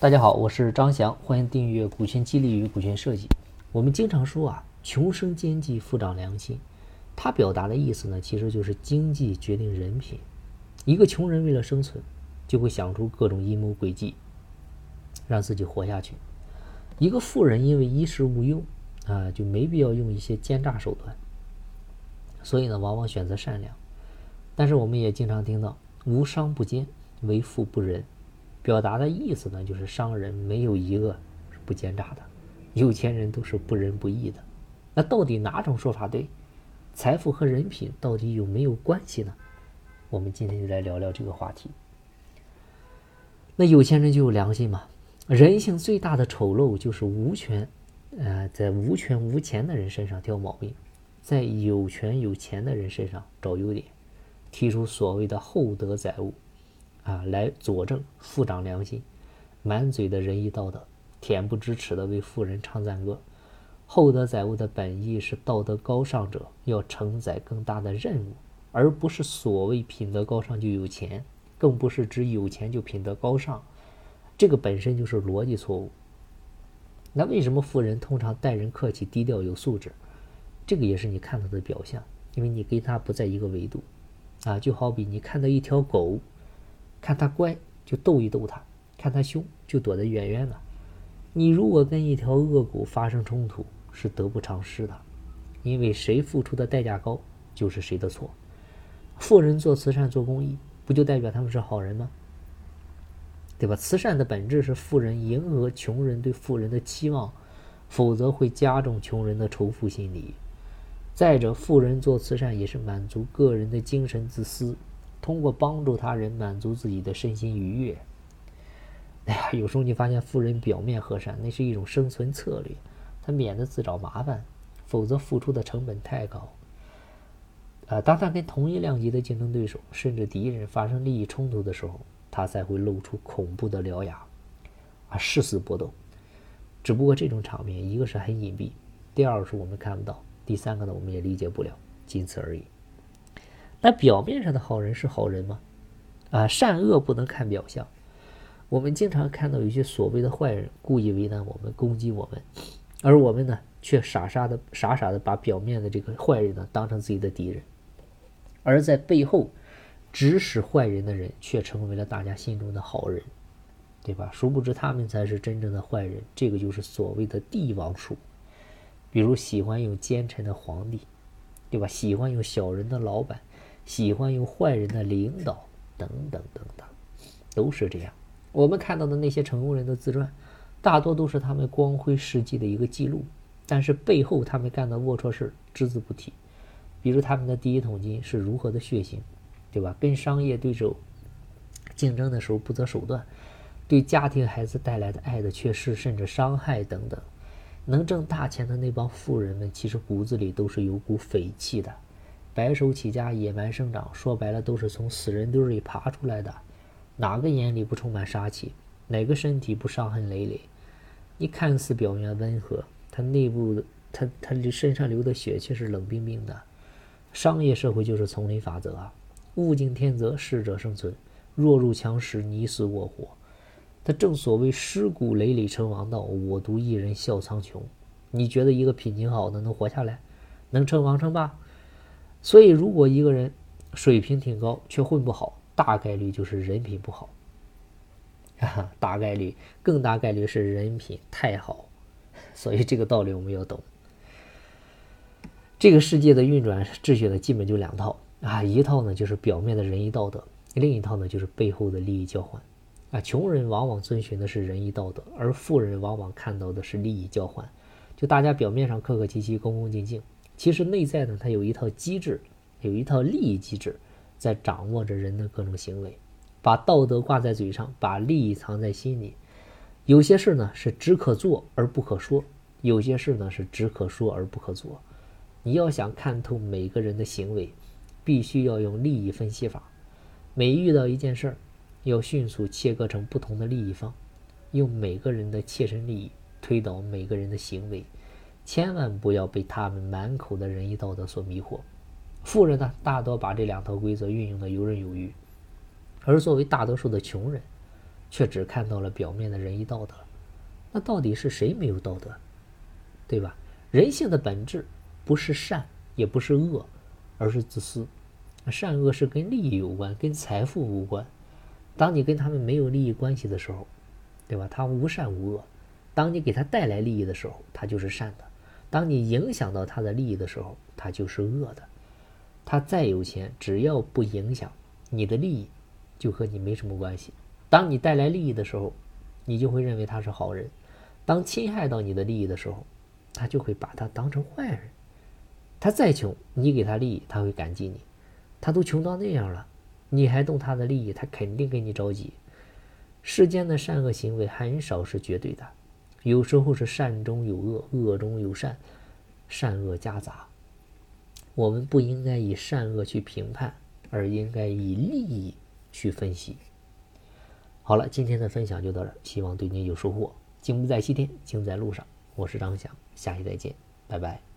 大家好，我是张翔，欢迎订阅《股权激励与股权设计》。我们经常说啊，穷生奸计，富长良心。它表达的意思呢，其实就是经济决定人品。一个穷人为了生存，就会想出各种阴谋诡计，让自己活下去；一个富人因为衣食无忧啊，就没必要用一些奸诈手段。所以呢，往往选择善良。但是我们也经常听到“无商不奸，为富不仁”。表达的意思呢，就是商人没有一个是不奸诈的，有钱人都是不仁不义的。那到底哪种说法对？财富和人品到底有没有关系呢？我们今天就来聊聊这个话题。那有钱人就有良心吗？人性最大的丑陋就是无权，呃，在无权无钱的人身上挑毛病，在有权有钱的人身上找优点，提出所谓的厚德载物。啊，来佐证富长良心，满嘴的仁义道德，恬不知耻的为富人唱赞歌。厚德载物的本意是道德高尚者要承载更大的任务，而不是所谓品德高尚就有钱，更不是指有钱就品德高尚。这个本身就是逻辑错误。那为什么富人通常待人客气、低调、有素质？这个也是你看到的表象，因为你跟他不在一个维度。啊，就好比你看到一条狗。看他乖就逗一逗他，看他凶就躲得远远的。你如果跟一条恶狗发生冲突，是得不偿失的，因为谁付出的代价高，就是谁的错。富人做慈善做公益，不就代表他们是好人吗？对吧？慈善的本质是富人迎合穷人对富人的期望，否则会加重穷人的仇富心理。再者，富人做慈善也是满足个人的精神自私。通过帮助他人满足自己的身心愉悦。哎呀，有时候你发现富人表面和善，那是一种生存策略，他免得自找麻烦，否则付出的成本太高。啊，当他跟同一量级的竞争对手甚至敌人发生利益冲突的时候，他才会露出恐怖的獠牙，啊，誓死搏斗。只不过这种场面，一个是很隐蔽，第二个是我们看不到，第三个呢，我们也理解不了，仅此而已。那表面上的好人是好人吗？啊，善恶不能看表象。我们经常看到有些所谓的坏人故意为难我们，攻击我们，而我们呢，却傻傻的、傻傻的把表面的这个坏人呢当成自己的敌人，而在背后指使坏人的人却成为了大家心中的好人，对吧？殊不知他们才是真正的坏人。这个就是所谓的帝王术，比如喜欢用奸臣的皇帝，对吧？喜欢用小人的老板。喜欢用坏人的领导，等等等等，都是这样。我们看到的那些成功人的自传，大多都是他们光辉事迹的一个记录，但是背后他们干的龌龊事只字不提。比如他们的第一桶金是如何的血腥，对吧？跟商业对手竞争的时候不择手段，对家庭孩子带来的爱的缺失甚至伤害等等。能挣大钱的那帮富人们，其实骨子里都是有股匪气的。白手起家，野蛮生长，说白了都是从死人堆里爬出来的。哪个眼里不充满杀气？哪个身体不伤痕累累？你看似表面温和，他内部的他他身上流的血却是冷冰冰的。商业社会就是丛林法则啊，物竞天择，适者生存，弱肉强食，你死我活。他正所谓尸骨累累成王道，我独一人笑苍穹。你觉得一个品行好的能活下来，能称王称霸？所以，如果一个人水平挺高却混不好，大概率就是人品不好。哈，大概率，更大概率是人品太好。所以这个道理我们要懂。这个世界的运转秩序呢，基本就两套啊，一套呢就是表面的仁义道德，另一套呢就是背后的利益交换。啊，穷人往往遵循的是仁义道德，而富人往往看到的是利益交换。就大家表面上客客气气、恭恭敬敬。其实内在呢，它有一套机制，有一套利益机制，在掌握着人的各种行为，把道德挂在嘴上，把利益藏在心里。有些事呢是只可做而不可说，有些事呢是只可说而不可做。你要想看透每个人的行为，必须要用利益分析法。每遇到一件事儿，要迅速切割成不同的利益方，用每个人的切身利益推导每个人的行为。千万不要被他们满口的仁义道德所迷惑。富人呢，大多把这两套规则运用的游刃有余，而作为大多数的穷人，却只看到了表面的仁义道德。那到底是谁没有道德？对吧？人性的本质不是善，也不是恶，而是自私。善恶是跟利益有关，跟财富无关。当你跟他们没有利益关系的时候，对吧？他无善无恶。当你给他带来利益的时候，他就是善的；当你影响到他的利益的时候，他就是恶的。他再有钱，只要不影响你的利益，就和你没什么关系。当你带来利益的时候，你就会认为他是好人；当侵害到你的利益的时候，他就会把他当成坏人。他再穷，你给他利益，他会感激你。他都穷到那样了，你还动他的利益，他肯定跟你着急。世间的善恶行为很少是绝对的，有时候是善中有恶，恶中有善，善恶夹杂。我们不应该以善恶去评判，而应该以利益去分析。好了，今天的分享就到这儿，希望对你有收获。经不在西天，经在路上。我是张翔，下期再见，拜拜。